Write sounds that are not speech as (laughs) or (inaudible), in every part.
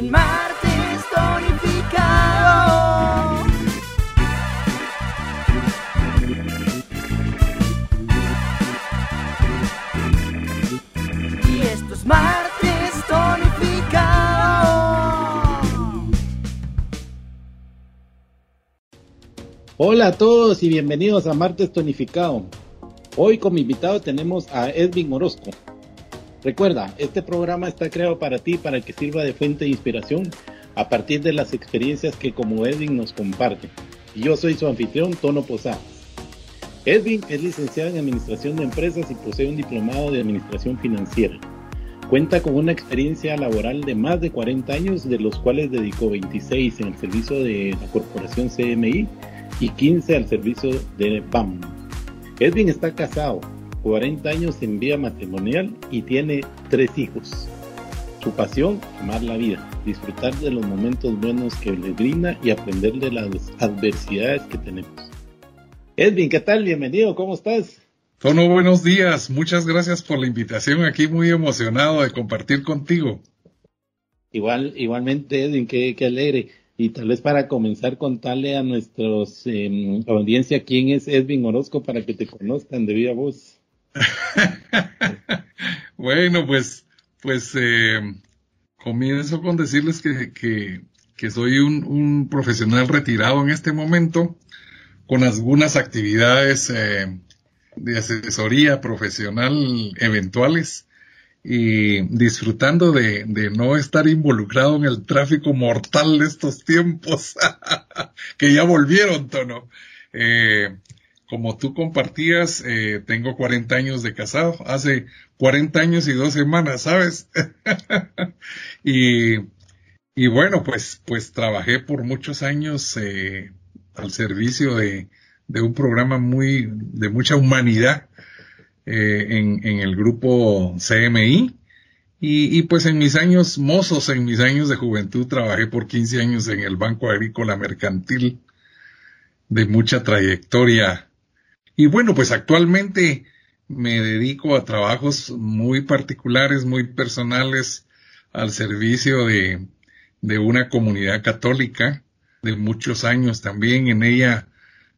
en martes tonificado. Y esto es martes tonificado. Hola a todos y bienvenidos a Martes Tonificado. Hoy como invitado tenemos a Edwin Orozco. Recuerda, este programa está creado para ti para que sirva de fuente de inspiración a partir de las experiencias que como Edwin nos comparte. Yo soy su anfitrión, Tono Posadas. Edwin es licenciado en Administración de Empresas y posee un diplomado de Administración Financiera. Cuenta con una experiencia laboral de más de 40 años, de los cuales dedicó 26 en el servicio de la corporación CMI y 15 al servicio de BAM. Edwin está casado, 40 años en vida matrimonial y tiene tres hijos. Su pasión, amar la vida, disfrutar de los momentos buenos que le brinda y aprender de las adversidades que tenemos. Edwin, ¿qué tal? Bienvenido, ¿cómo estás? Tono, buenos días. Muchas gracias por la invitación. Aquí muy emocionado de compartir contigo. Igual, igualmente, Edwin, qué, qué alegre. Y tal vez para comenzar, contarle a nuestros eh, audiencia quién es Edwin Orozco para que te conozcan de viva voz. (laughs) bueno, pues, pues eh, comienzo con decirles que, que, soy un, un, profesional retirado en este momento, con algunas actividades eh, de asesoría profesional eventuales y disfrutando de, de, no estar involucrado en el tráfico mortal de estos tiempos (laughs) que ya volvieron, Tono. Eh, como tú compartías, eh, tengo 40 años de casado, hace 40 años y dos semanas, ¿sabes? (laughs) y, y bueno, pues, pues trabajé por muchos años eh, al servicio de, de un programa muy, de mucha humanidad eh, en, en, el grupo CMI. Y, y, pues en mis años mozos, en mis años de juventud, trabajé por 15 años en el Banco Agrícola Mercantil de mucha trayectoria. Y bueno, pues actualmente me dedico a trabajos muy particulares, muy personales, al servicio de, de una comunidad católica de muchos años también. En ella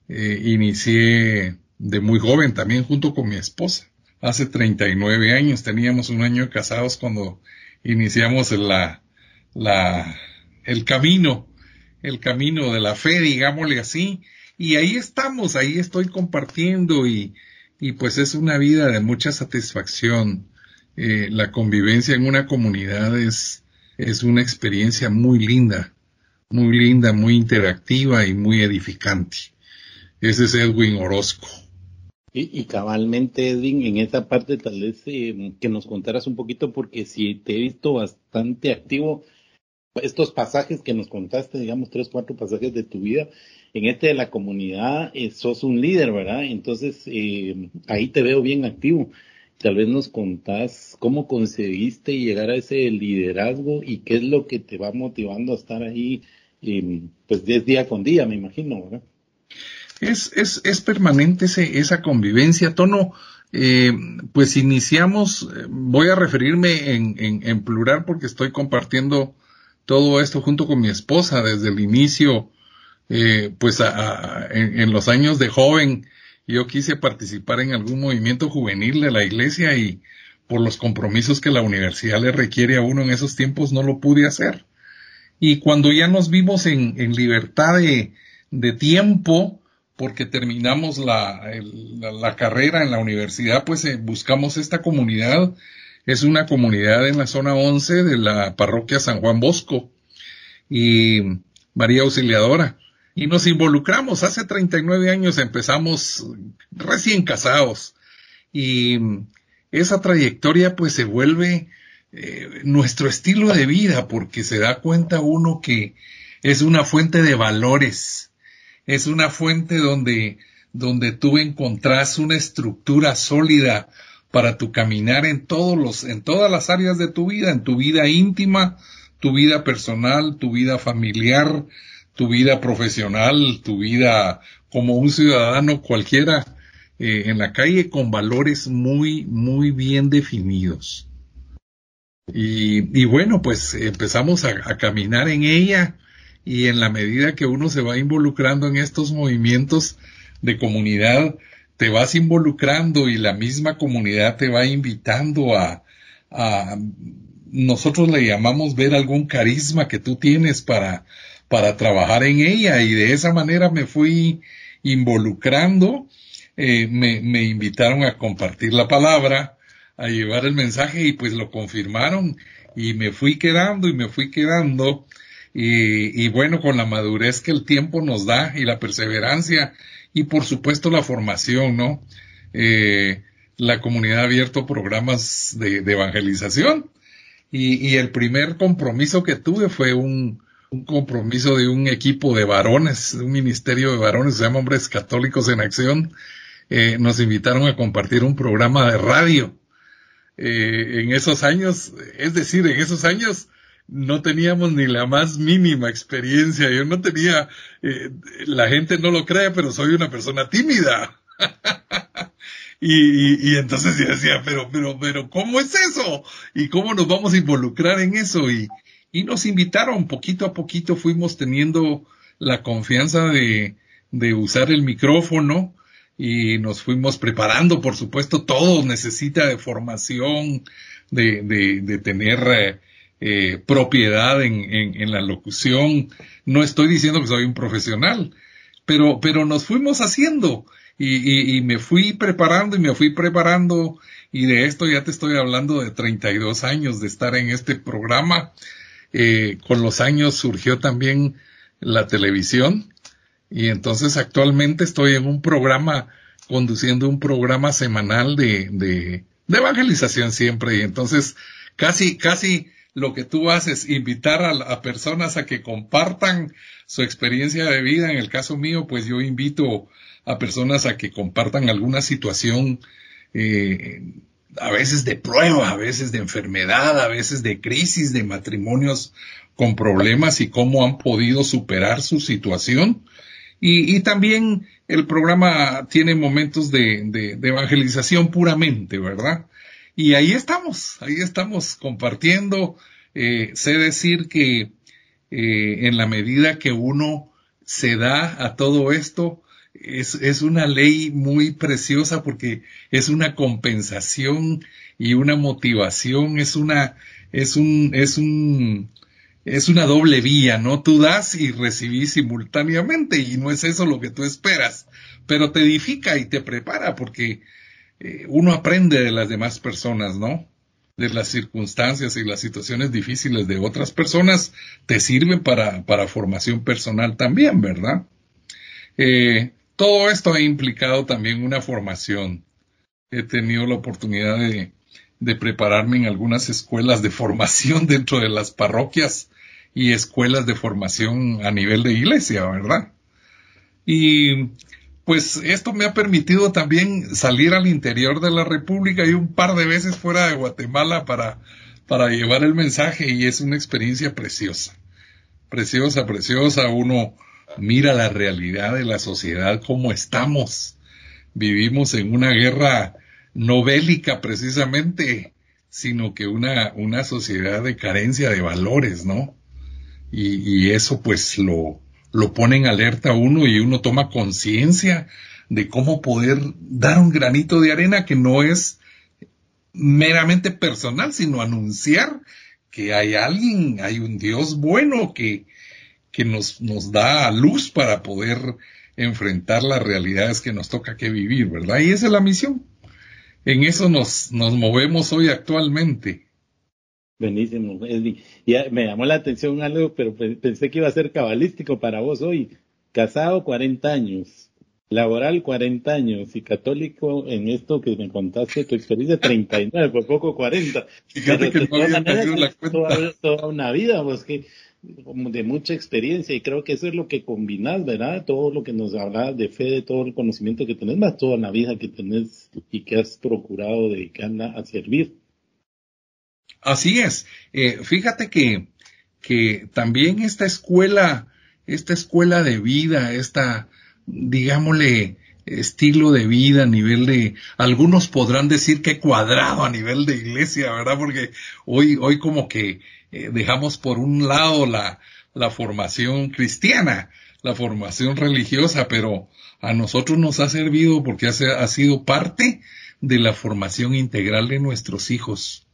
eh, inicié de muy joven también junto con mi esposa. Hace 39 años, teníamos un año casados cuando iniciamos la, la, el camino, el camino de la fe, digámosle así. Y ahí estamos, ahí estoy compartiendo y, y pues es una vida de mucha satisfacción. Eh, la convivencia en una comunidad es, es una experiencia muy linda, muy linda, muy interactiva y muy edificante. Ese es Edwin Orozco. Y, cabalmente, Edwin, en esa parte tal vez eh, que nos contaras un poquito, porque si te he visto bastante activo, estos pasajes que nos contaste, digamos, tres, cuatro pasajes de tu vida, en este de la comunidad, eh, sos un líder, ¿verdad? Entonces, eh, ahí te veo bien activo. Tal vez nos contás cómo conseguiste llegar a ese liderazgo y qué es lo que te va motivando a estar ahí, eh, pues, día con día, me imagino, ¿verdad? Es, es, es permanente ese, esa convivencia, tono. Pues iniciamos, voy a referirme en, en, en, plural porque estoy compartiendo todo esto junto con mi esposa desde el inicio, eh, pues a, en, los años de joven, yo quise participar en algún movimiento juvenil de la iglesia y por los compromisos que la universidad le requiere a uno en esos tiempos no lo pude hacer. Y cuando ya nos vimos en, libertad de, tiempo, porque terminamos la, la, carrera en la universidad, pues eh, buscamos esta comunidad. Es una comunidad en la zona 11 de la parroquia San Juan Bosco y María Auxiliadora. Y nos involucramos. Hace 39 años empezamos recién casados. Y esa trayectoria pues se vuelve eh, nuestro estilo de vida porque se da cuenta uno que es una fuente de valores es una fuente donde, donde tú encontrás una estructura sólida para tu caminar en todos los, en todas las áreas de tu vida, en tu vida íntima, tu vida personal, tu vida familiar, tu vida profesional, tu vida como un ciudadano cualquiera eh, en la calle con valores muy, muy bien definidos. Y, bueno, pues empezamos a, caminar en ella y en la medida que uno se va involucrando en estos movimientos de comunidad, te vas involucrando y la misma comunidad te va invitando a, a nosotros le llamamos ver algún carisma que tú tienes para, para trabajar en ella y de esa manera me fui involucrando, eh, me, me invitaron a compartir la palabra, a llevar el mensaje y pues lo confirmaron y me fui quedando y me fui quedando y, y, bueno, con la madurez que el tiempo nos da y la perseverancia y por supuesto la formación, ¿no? Eh, la comunidad ha abierto programas de, evangelización y, y, el primer compromiso que tuve fue un, un, compromiso de un equipo de varones, un ministerio de varones, se llama Hombres Católicos en Acción. Eh, nos invitaron a compartir un programa de radio eh, en esos años, es decir, en esos años no teníamos ni la más mínima experiencia. Yo no tenía, eh, la gente no lo cree, pero soy una persona tímida. (laughs) y, y, entonces yo decía, pero, pero, pero, ¿cómo es eso? ¿Y cómo nos vamos a involucrar en eso? Y, y nos invitaron, poquito a poquito fuimos teniendo la confianza de, de usar el micrófono, y nos fuimos preparando, por supuesto, todo necesita de formación, de, de, de tener eh, eh, propiedad en, en, en, la locución. No estoy diciendo que soy un profesional, pero, pero nos fuimos haciendo y, y, y, me fui preparando y me fui preparando y de esto ya te estoy hablando de 32 años de estar en este programa. Eh, con los años surgió también la televisión y entonces actualmente estoy en un programa, conduciendo un programa semanal de, de, de evangelización siempre. Y entonces casi, casi lo que tú haces, invitar a, a, personas a que compartan su experiencia de vida. En el caso mío, pues yo invito a personas a que compartan alguna situación, eh, a veces de prueba, a veces de enfermedad, a veces de crisis, de matrimonios con problemas y cómo han podido superar su situación. Y, y también el programa tiene momentos de, de, de, evangelización puramente, ¿verdad? Y ahí estamos, ahí estamos compartiendo. Eh, sé decir que eh, en la medida que uno se da a todo esto, es, es una ley muy preciosa porque es una compensación y una motivación, es una, es un, es un, es una doble vía, ¿no? Tú das y recibís simultáneamente y no es eso lo que tú esperas, pero te edifica y te prepara porque eh, uno aprende de las demás personas, ¿no? De las circunstancias y las situaciones difíciles de otras personas te sirven para, para formación personal también, ¿verdad? Eh, todo esto ha implicado también una formación. He tenido la oportunidad de, prepararme en algunas escuelas de formación (laughs) dentro de las parroquias y escuelas de formación a nivel de iglesia, ¿verdad? Y pues esto me ha permitido también salir al interior de la República y un par de veces fuera de Guatemala para, para llevar el mensaje y es una experiencia preciosa, preciosa, preciosa. Uno mira la realidad de la sociedad, cómo estamos. Vivimos en una guerra no bélica precisamente, sino que una, una sociedad de carencia de valores, ¿no? y, y eso pues lo, lo pone en alerta uno y uno toma conciencia de cómo poder dar un granito de arena que no es meramente personal, sino anunciar que hay alguien, hay un Dios bueno que, que nos, nos da luz para poder enfrentar las realidades que nos toca que vivir, ¿verdad? Y esa es la misión. En eso nos, nos movemos hoy actualmente. Buenísimo, Ya me llamó la atención algo, pero pensé que iba a ser cabalístico para vos hoy. Casado 40 años, laboral 40 años y católico en esto que me contaste, tu experiencia 39, por poco 40. (laughs) Fíjate que no había la cuenta. Toda, toda, una vida, pues que de mucha experiencia y creo que eso es lo que combinás, ¿verdad? Todo lo que nos habla de fe, de todo el conocimiento que tenés, más toda la vida que tenés y que has procurado dedicarla a servir. Así es. Eh, fíjate que, que también esta escuela, esta escuela de vida, esta, digámosle, estilo de vida, a nivel de, algunos podrán decir que cuadrado a nivel de iglesia, ¿verdad? Porque hoy, hoy como que eh, dejamos por un lado la, la formación cristiana, la formación religiosa, pero a nosotros nos ha servido porque ha, sido parte de la formación integral de nuestros hijos.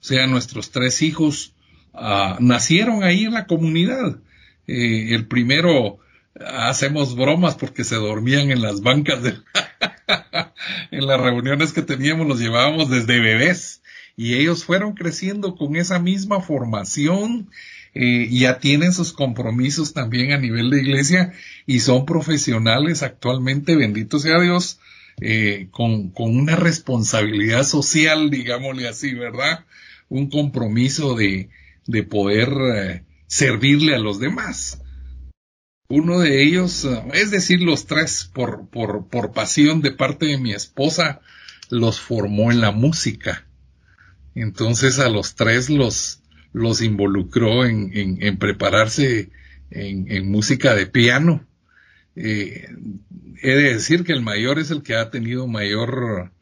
O sea, nuestros tres hijos ah, nacieron ahí en la comunidad. Eh, el primero hacemos bromas porque se dormían en las bancas de (laughs) en las reuniones que teníamos los llevábamos desde bebés y ellos fueron creciendo con esa misma formación eh, ya tienen sus compromisos también a nivel de iglesia y son profesionales actualmente, bendito sea Dios, eh, con, con una responsabilidad social, digámosle así, ¿verdad? Un compromiso de, de poder eh, servirle a los demás. Uno de ellos, es decir, los tres, por, por, por pasión de parte de mi esposa, los formó en la música. Entonces a los tres los, los involucró en, en, prepararse en, música de piano. Eh, he de decir que el mayor es el que ha tenido mayor,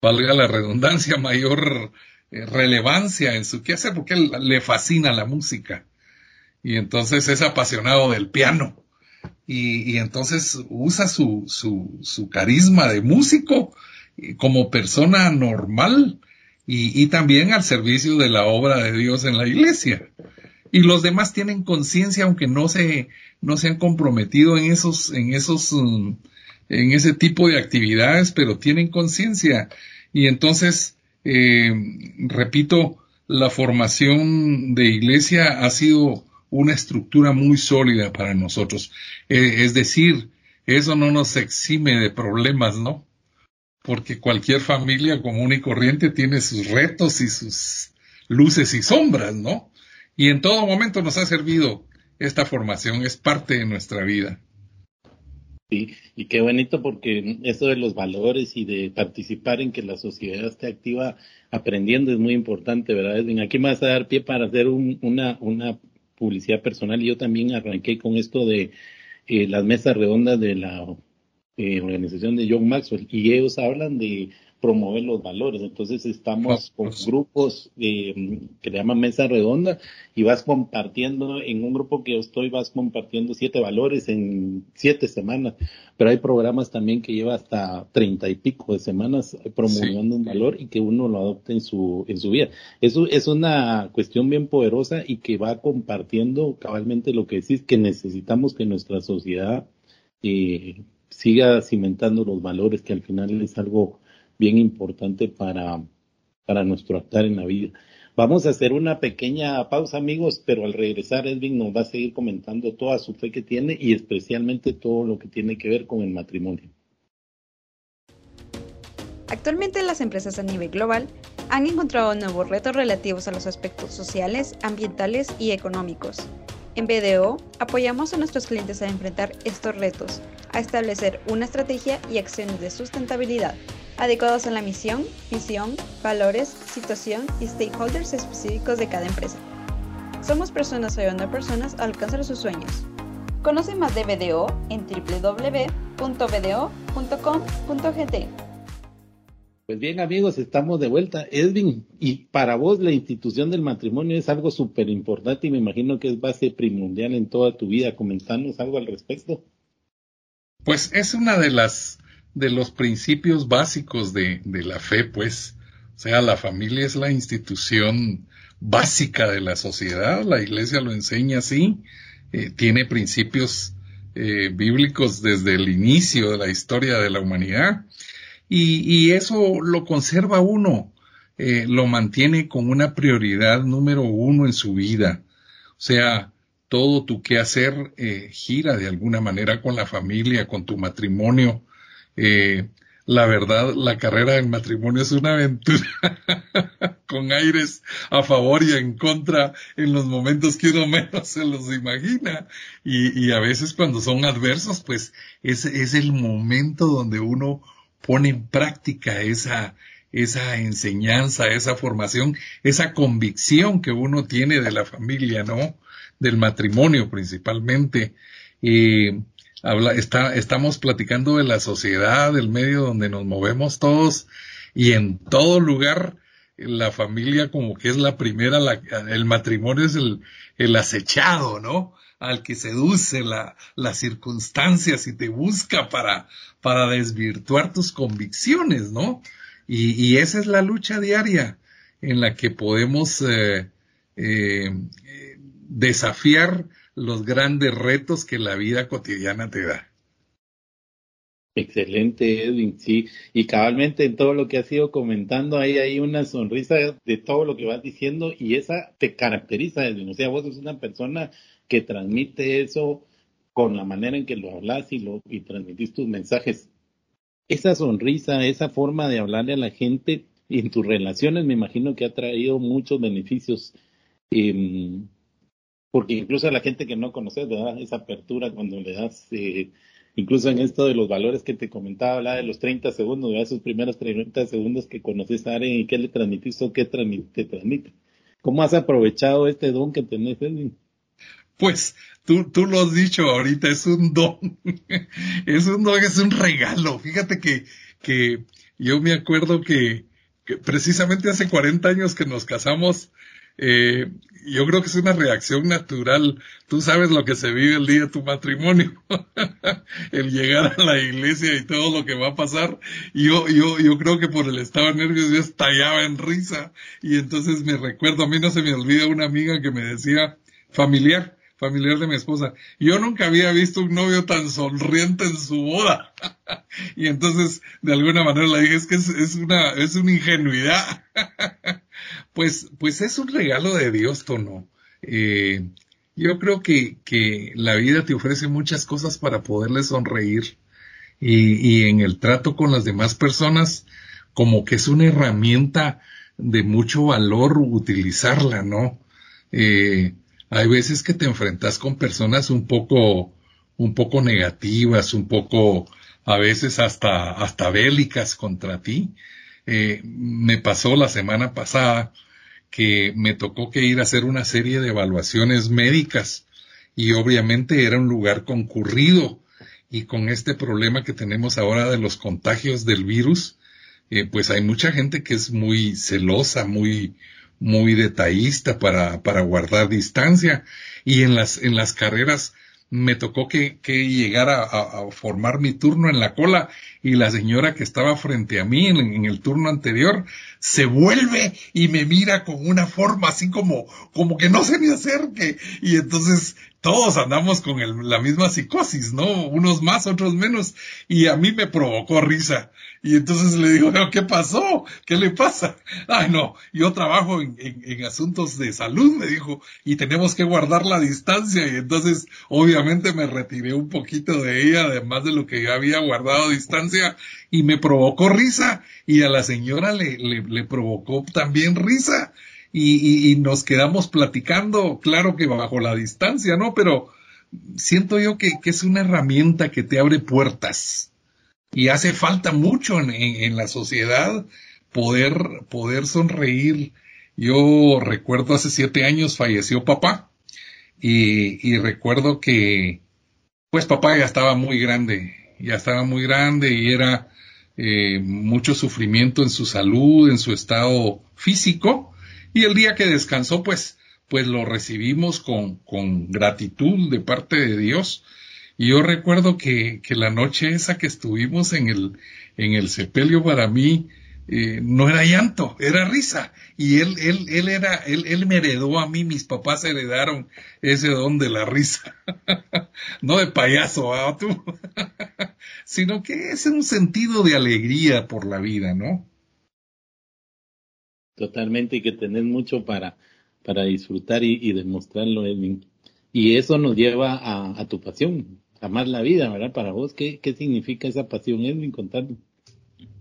valga la redundancia, mayor eh, relevancia en su quehacer, porque él, le fascina la música. Y entonces es apasionado del piano. Y, y entonces usa su, su, su carisma de músico eh, como persona normal y, y también al servicio de la obra de Dios en la iglesia. Y los demás tienen conciencia, aunque no se, no se han comprometido en esos, en esos, mm, en ese tipo de actividades, pero tienen conciencia. Y entonces, eh, repito, la formación de iglesia ha sido una estructura muy sólida para nosotros. Eh, es decir, eso no nos exime de problemas, ¿no? Porque cualquier familia común y corriente tiene sus retos y sus luces y sombras, ¿no? Y en todo momento nos ha servido esta formación, es parte de nuestra vida. Sí, y qué bonito porque eso de los valores y de participar en que la sociedad esté activa aprendiendo es muy importante, ¿verdad? Aquí me vas a dar pie para hacer una, una publicidad personal yo también arranqué con esto de eh, las mesas redondas de la eh, organización de John Maxwell y ellos hablan de promover los valores. Entonces estamos con grupos eh, que le llaman mesa redonda y vas compartiendo, en un grupo que yo estoy, vas compartiendo siete valores en siete semanas, pero hay programas también que lleva hasta treinta y pico de semanas promoviendo un valor y que uno lo adopte en su, en su vida. Eso es una cuestión bien poderosa y que va compartiendo cabalmente lo que decís, que necesitamos que nuestra sociedad eh, siga cimentando los valores, que al final es algo bien importante para, para nuestro actuar en la vida. Vamos a hacer una pequeña pausa, amigos, pero al regresar Edwin nos va a seguir comentando toda su fe que tiene y especialmente todo lo que tiene que ver con el matrimonio. Actualmente las empresas a nivel global han encontrado nuevos retos relativos a los aspectos sociales, ambientales y económicos. En BDO apoyamos a nuestros clientes a enfrentar estos retos, a establecer una estrategia y acciones de sustentabilidad adecuados a la misión, visión, valores, situación y stakeholders específicos de cada empresa. Somos personas ayudando a personas a alcanzar sus sueños. Conoce más de BDO en www.bdo.com.gt. Pues bien amigos, estamos de vuelta. Edwin, y para vos la institución del matrimonio es algo súper importante y me imagino que es base primordial en toda tu vida. Comentanos algo al respecto. Pues es una de las de los principios básicos de, de la fe, pues. O sea, la familia es la institución básica de la sociedad, la iglesia lo enseña así, eh, tiene principios eh, bíblicos desde el inicio de la historia de la humanidad y, eso lo conserva uno, eh, lo mantiene con una prioridad número uno en su vida. O sea, todo tu quehacer eh, gira de alguna manera con la familia, con tu matrimonio. Eh, la verdad, la carrera del matrimonio es una aventura (laughs) con aires a favor y en contra en los momentos que uno menos se los imagina. Y, y a veces cuando son adversos, pues es, es el momento donde uno pone en práctica esa, esa enseñanza, esa formación, esa convicción que uno tiene de la familia, ¿no? Del matrimonio principalmente. habla, está, estamos platicando de la sociedad, del medio donde nos movemos todos y en todo lugar la familia como que es la primera, la, el matrimonio es el, el acechado, ¿no? Al que seduce la, las circunstancias y te busca para, para desvirtuar tus convicciones, ¿no? Y, esa es la lucha diaria en la que podemos eh, eh, desafiar los grandes retos que la vida cotidiana te da. Excelente, Edwin, sí. Y cabalmente en todo lo que has ido comentando, hay una sonrisa de todo lo que vas diciendo y esa te caracteriza, Edwin. O sea, vos sos una persona que transmite eso con la manera en que lo hablas y, lo, y transmitís tus mensajes. Esa sonrisa, esa forma de hablarle a la gente en tus relaciones me imagino que ha traído muchos beneficios. Eh, porque incluso a la gente que no conoces, ¿verdad? Esa apertura cuando le das, eh, incluso en esto de los valores que te comentaba, hablaba de los 30 segundos, ¿verdad? Esos primeros 30 segundos que conoces a alguien y qué le transmitiste o qué te transmite. ¿Cómo has aprovechado este don que tenés, Edwin? Pues tú, tú lo has dicho ahorita, es un don, (laughs) es un don, es un regalo. Fíjate que, que yo me acuerdo que, precisamente hace 40 años que nos casamos, eh, yo creo que es una reacción natural. Tú sabes lo que se vive el día de tu matrimonio, (laughs) el llegar a la iglesia y todo lo que va a pasar. Yo, yo, yo creo que por el estado de nervios yo estallaba en risa y entonces me recuerdo, a mí no se me olvida una amiga que me decía, familiar, familiar de mi esposa. Yo nunca había visto un novio tan sonriente en su boda. (laughs) y entonces, de alguna manera le dije, es que es, una, es una ingenuidad. (laughs) Pues, pues es un regalo de Dios, Tono. Eh, yo creo que, que la vida te ofrece muchas cosas para poderle sonreír y, y en el trato con las demás personas como que es una herramienta de mucho valor utilizarla, ¿no? Eh, hay veces que te enfrentas con personas un poco, un poco negativas, un poco, a veces hasta, hasta bélicas contra ti. Eh, me pasó la semana pasada que me tocó que ir a hacer una serie de evaluaciones médicas y obviamente era un lugar concurrido y con este problema que tenemos ahora de los contagios del virus, eh, pues hay mucha gente que es muy celosa, muy, muy detallista para, para guardar distancia y en las, en las carreras me tocó que, que llegar a, a, formar mi turno en la cola y la señora que estaba frente a mí en, en, el turno anterior se vuelve y me mira con una forma así como, como que no se me acerque. Y entonces todos andamos con el, la misma psicosis, ¿no? Unos más, otros menos. Y a mí me provocó risa. Y entonces le digo, ¿qué pasó? ¿Qué le pasa? Ay, (laughs) no, yo trabajo en, en, en, asuntos de salud, me dijo, y tenemos que guardar la distancia. Y entonces, obviamente, me retiré un poquito de ella, además de lo que ya había guardado distancia, y me provocó risa. Y a la señora le, le, le provocó también risa. Y, y, nos quedamos platicando, claro que bajo la distancia, ¿no? Pero siento yo que, es una herramienta que te abre puertas y hace falta mucho en, la sociedad poder, poder sonreír. Yo recuerdo hace siete años falleció papá y, y recuerdo que pues papá ya estaba muy grande, ya estaba muy grande y era eh, mucho sufrimiento en su salud, en su estado físico y el día que descansó pues pues lo recibimos con, con gratitud de parte de Dios y yo recuerdo que, que la noche esa que estuvimos en el, en el sepelio para mí, eh, no era llanto, era risa. Y él, él, él era, él, él me heredó a mí, mis papás heredaron ese don de la risa. (laughs) no de payaso, ¿ah, tú? (laughs) sino que es un sentido de alegría por la vida, ¿no? Totalmente, y que tenés mucho para, para disfrutar y, demostrarlo, Edwin. Y eso nos lleva a, a tu pasión, amar la vida, ¿verdad? Para vos, ¿qué, qué significa esa pasión, Edwin? Contame.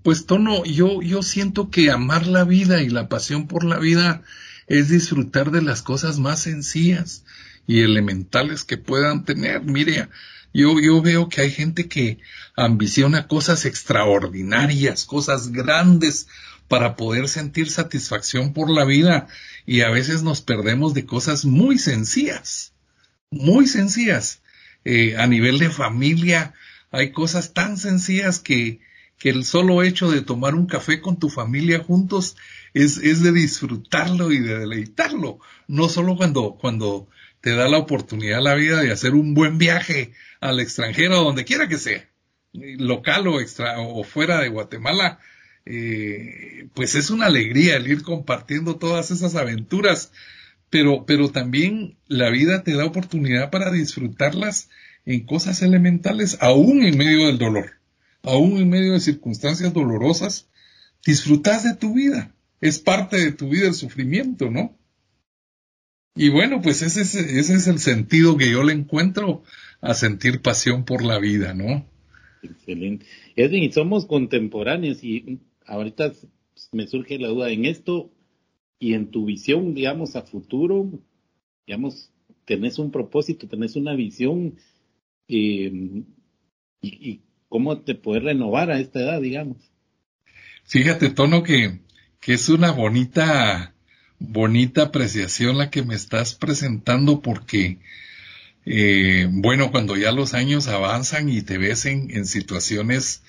Pues Tono, yo, yo siento que amar la vida y la pasión por la vida es disfrutar de las cosas más sencillas y elementales que puedan tener. Mire, yo, yo veo que hay gente que ambiciona cosas extraordinarias, cosas grandes para poder sentir satisfacción por la vida y a veces nos perdemos de cosas muy sencillas, muy sencillas. Eh, a nivel de familia, hay cosas tan sencillas que, que el solo hecho de tomar un café con tu familia juntos es, es de disfrutarlo y de deleitarlo. No solo cuando, cuando te da la oportunidad la vida de hacer un buen viaje al extranjero, donde quiera que sea, local o, extra, o fuera de Guatemala, eh, pues es una alegría el ir compartiendo todas esas aventuras, pero, pero también la vida te da oportunidad para disfrutarlas en cosas elementales, aún en medio del dolor, aún en medio de circunstancias dolorosas, disfrutas de tu vida, es parte de tu vida el sufrimiento, ¿no? Y bueno, pues ese es, ese es el sentido que yo le encuentro a sentir pasión por la vida, ¿no? Excelente. Edwin, somos contemporáneos y ahorita me surge la duda en esto y en tu visión, digamos, a futuro, digamos, tenés un propósito, tenés una visión eh, y, cómo te puedes renovar a esta edad, digamos. Fíjate, Tono, que, que es una bonita, bonita apreciación la que me estás presentando porque eh, bueno, cuando ya los años avanzan y te ves en, en situaciones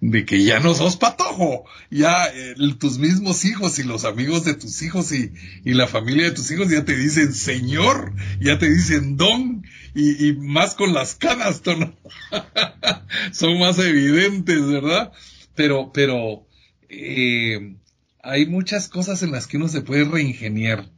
de que ya no sos patojo, ya tus mismos hijos y los amigos de tus hijos y, y, la familia de tus hijos ya te dicen señor, ya te dicen don y, y más con las canas, (laughs) son más evidentes, ¿verdad? Pero, pero eh, hay muchas cosas en las que uno se puede reingeniar.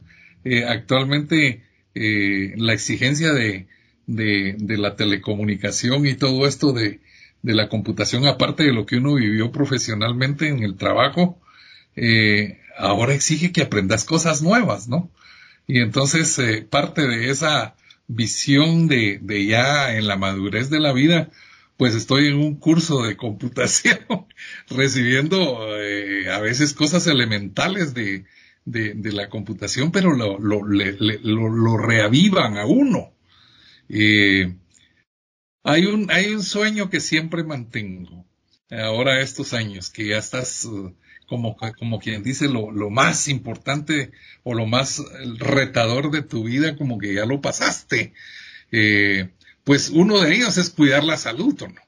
Eh, actualmente eh, la exigencia de, de, de la telecomunicación y todo esto de, de la computación, aparte de lo que uno vivió profesionalmente en el trabajo, eh, ahora exige que aprendas cosas nuevas, ¿no? Y entonces eh, parte de esa visión de, de, ya en la madurez de la vida, pues estoy en un curso de computación, (laughs) recibiendo eh, a veces cosas elementales de, de, de la computación, pero lo, lo, le, lo, lo reavivan a uno. Eh, hay un, hay un sueño que siempre mantengo, ahora estos años, que ya estás uh, como, como quien dice lo, lo más importante o lo más retador de tu vida, como que ya lo pasaste. Eh, pues uno de ellos es cuidar la salud, ¿no?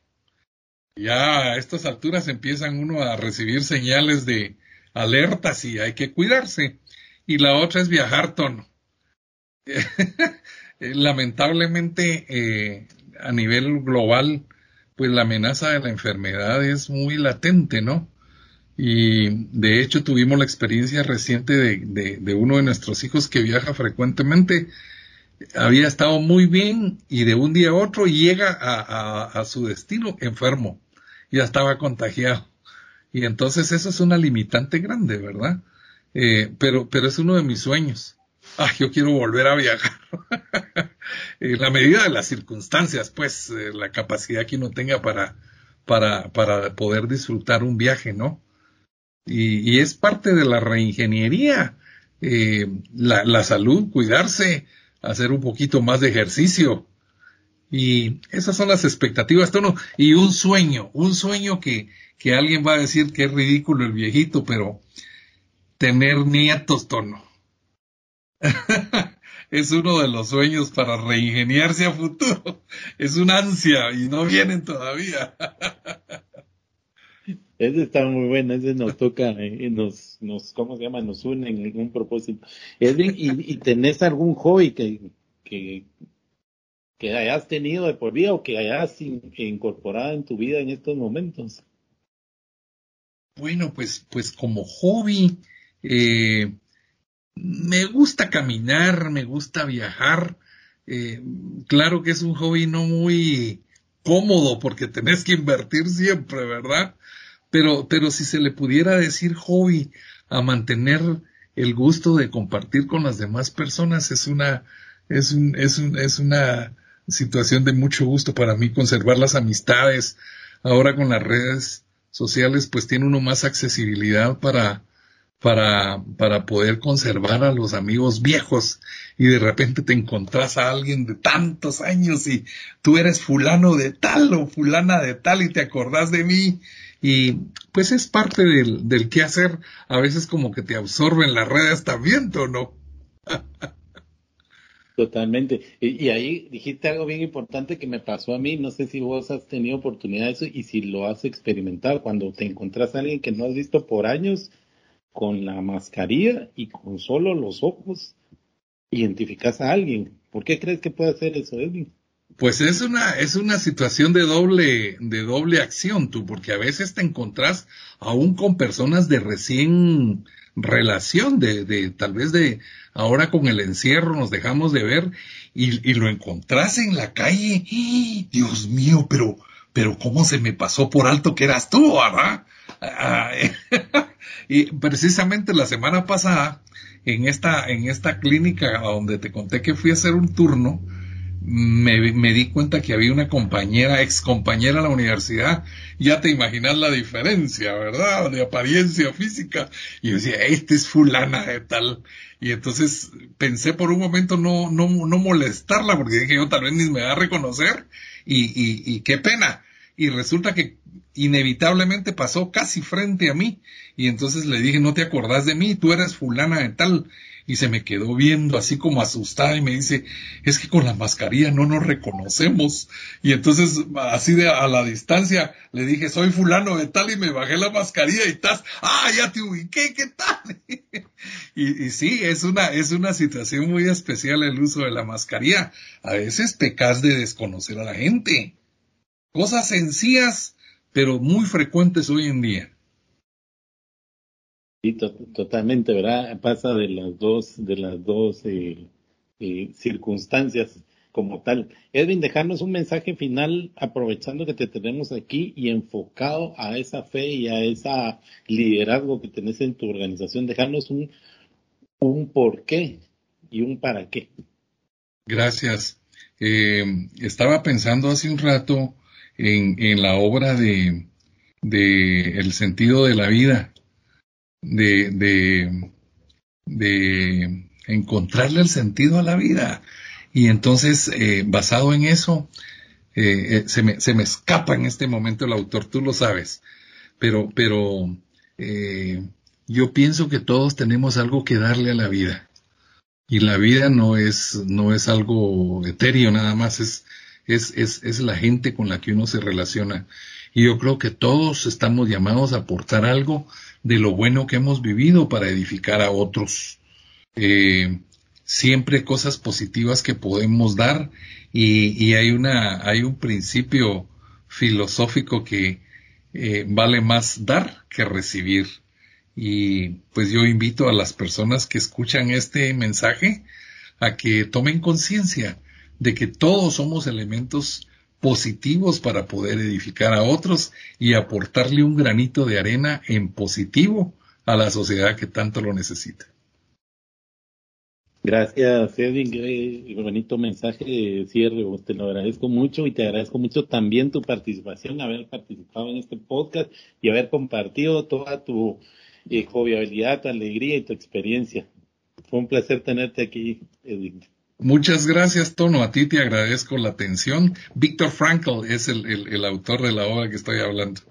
Ya a estas alturas empiezan uno a recibir señales de alertas y hay que cuidarse. Y la otra es viajar, tono. (laughs) Lamentablemente, eh, a nivel global, pues la amenaza de la enfermedad es muy latente, ¿no? Y de hecho tuvimos la experiencia reciente de, de, uno de nuestros hijos que viaja frecuentemente. Había estado muy bien y de un día a otro llega a, a, su destino enfermo. Ya estaba contagiado. Y entonces eso es una limitante grande, ¿verdad? Eh, pero, pero es uno de mis sueños ah, yo quiero volver a viajar. (laughs) en la medida de las circunstancias, pues, eh, la capacidad que uno tenga para, para, para poder disfrutar un viaje, ¿no? Y, es parte de la reingeniería, eh, la, la salud, cuidarse, hacer un poquito más de ejercicio. Y esas son las expectativas, tono. Y un sueño, un sueño que, que alguien va a decir que es ridículo el viejito, pero tener nietos, tono (laughs) es uno de los sueños para reingeniarse a futuro. Es una ansia y no vienen todavía. (laughs) Ese está muy bueno, ese nos toca, y eh, nos, nos, ¿cómo se llama? Nos une en algún propósito. Edwin, ¿y, y tenés algún hobby que, que, que hayas tenido de por vida o que hayas incorporado en tu vida en estos momentos? Bueno, pues, pues como hobby, eh, me gusta caminar, me gusta viajar. Eh, claro que es un hobby no muy cómodo porque tenés que invertir siempre, ¿verdad? Pero, pero si se le pudiera decir hobby a mantener el gusto de compartir con las demás personas es una, es un, es un, es una situación de mucho gusto para mí conservar las amistades. Ahora con las redes sociales pues tiene uno más accesibilidad para, para, para poder conservar a los amigos viejos y de repente te encontrás a alguien de tantos años y tú eres fulano de tal o fulana de tal y te acordás de mí y pues es parte del, del qué hacer, a veces como que te absorben las redes también, ¿o no? Totalmente. Y, y, ahí dijiste algo bien importante que me pasó a mí. No sé si vos has tenido oportunidad de eso y si lo has experimentado. Cuando te encontrás a alguien que no has visto por años con la mascarilla y con solo los ojos, identificas a alguien. ¿Por qué crees que puede hacer eso, Edwin? Pues es una, es una situación de doble, de doble acción, tú, porque a veces te encontrás aún con personas de recién relación, de, de tal vez de ahora con el encierro nos dejamos de ver y, y lo encontrás en la calle. Dios mío, pero, pero cómo se me pasó por alto que eras tú, ¿verdad? (laughs) y precisamente la semana pasada, en esta, en esta clínica donde te conté que fui a hacer un turno, me, me, di cuenta que había una compañera, ex compañera de la universidad, ya te imaginas la diferencia, ¿verdad? De apariencia física. Y yo decía, este es fulana de tal. Y entonces pensé por un momento no, no, no molestarla, porque dije yo tal vez ni me va a reconocer. Y, y, y qué pena. Y resulta que inevitablemente pasó casi frente a mí. Y entonces le dije, no te acordás de mí, tú eres fulana de tal y se me quedó viendo así como asustada y me dice, es que con la mascarilla no nos reconocemos. Y entonces, así de a la distancia, le dije, soy fulano de tal y me bajé la mascarilla y estás, ah, ya te ubiqué, ¿qué tal? (laughs) y, y sí, es una, es una situación muy especial el uso de la mascarilla. A veces pecas de desconocer a la gente. Cosas sencillas, pero muy frecuentes hoy en día. Sí, totalmente, ¿verdad? Pasa de las dos, de las dos eh, eh, circunstancias como tal. Edwin, dejarnos un mensaje final aprovechando que te tenemos aquí y enfocado a esa fe y a ese liderazgo que tenés en tu organización. Dejarnos un, un por qué y un para qué. Gracias. Eh, estaba pensando hace un rato en, en la obra de, El sentido de la vida de, de, de encontrarle el sentido a la vida. Y entonces, eh, basado en eso, eh, eh, se, me, se me escapa en este momento el autor, tú lo sabes, pero, pero yo pienso que todos tenemos algo que darle a la vida. Y la vida no es, no es algo etéreo nada más, es, es, es, es la gente con la que uno se relaciona. Y yo creo que todos estamos llamados a aportar algo de lo bueno que hemos vivido para edificar a otros. Eh, siempre cosas positivas que podemos dar y, hay una hay un principio filosófico que eh, vale más dar que recibir y pues yo invito a las personas que escuchan este mensaje a que tomen conciencia de que todos somos elementos positivos para poder edificar a otros y aportarle un granito de arena en positivo a la sociedad que tanto lo necesita. Gracias, Edwin. Qué bonito mensaje de cierre. Te lo agradezco mucho y te agradezco mucho también tu participación, haber participado en este podcast y haber compartido toda tu eh, jovialidad, tu alegría y tu experiencia. Fue un placer tenerte aquí, Edwin. Muchas gracias, Tono. A ti te agradezco la atención. Víctor Frankl es el, el, autor de la obra que estoy hablando.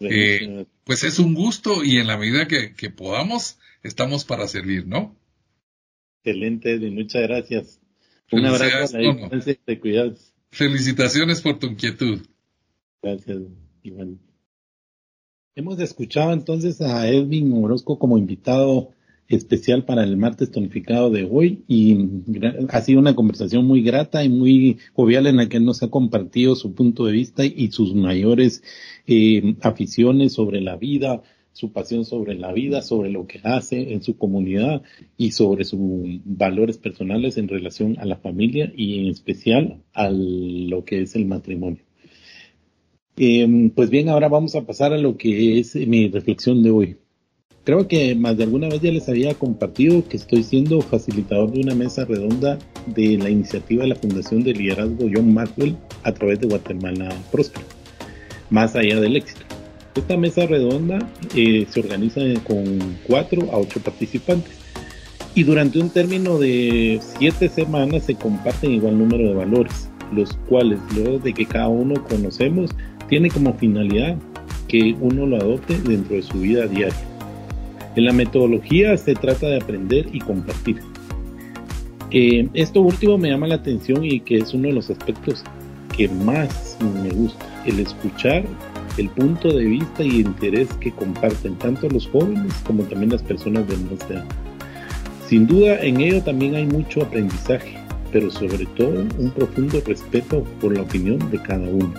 Eh, pues es un gusto y en la medida que, que podamos, estamos para servir, ¿no? Excelente, muchas gracias. Un abrazo a la te cuidas. Felicitaciones por tu inquietud. Gracias, Iván. Hemos escuchado entonces a Edwin Orozco como invitado especial para el martes tonificado de hoy y ha sido una conversación muy grata y muy jovial en la que nos ha compartido su punto de vista y sus mayores eh, aficiones sobre la vida, su pasión sobre la vida, sobre lo que hace en su comunidad y sobre sus valores personales en relación a la familia y en especial a lo que es el matrimonio. Eh, pues bien, ahora vamos a pasar a lo que es mi reflexión de hoy. Creo que más de alguna vez ya les había compartido que estoy siendo facilitador de una mesa redonda de la iniciativa de la Fundación de Liderazgo John Maxwell a través de Guatemala Próspera, más allá del éxito. Esta mesa redonda eh, se organiza con cuatro a ocho participantes y durante un término de siete semanas se comparten igual número de valores, los cuales luego de que cada uno conocemos tiene como finalidad que uno lo adopte dentro de su vida diaria. En la metodología se trata de aprender y compartir. Eh, esto último me llama la atención y que es uno de los aspectos que más me gusta, el escuchar el punto de vista y interés que comparten tanto los jóvenes como también las personas de nuestra edad. Sin duda en ello también hay mucho aprendizaje, pero sobre todo un profundo respeto por la opinión de cada uno.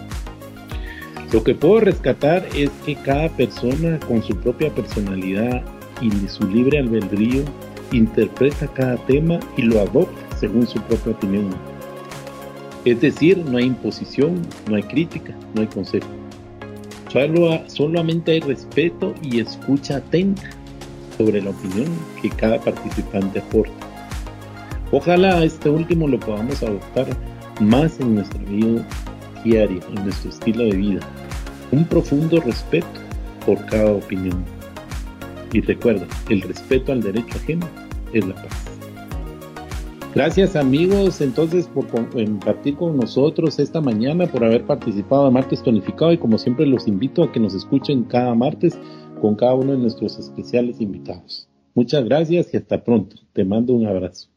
Lo que puedo rescatar es que cada persona con su propia personalidad y su libre albedrío interpreta cada tema y lo adopta según su propia opinión. Es decir, no hay imposición, no hay crítica, no hay consejo. Solo, solamente hay respeto y escucha atenta sobre la opinión que cada participante aporta. Ojalá este último lo podamos adoptar más en nuestra vida diaria, en nuestro estilo de vida. Un profundo respeto por cada opinión. Y recuerda, el respeto al derecho ajeno es la paz. Gracias amigos entonces por compartir con nosotros esta mañana, por haber participado en Martes Tonificado y como siempre los invito a que nos escuchen cada martes con cada uno de nuestros especiales invitados. Muchas gracias y hasta pronto. Te mando un abrazo.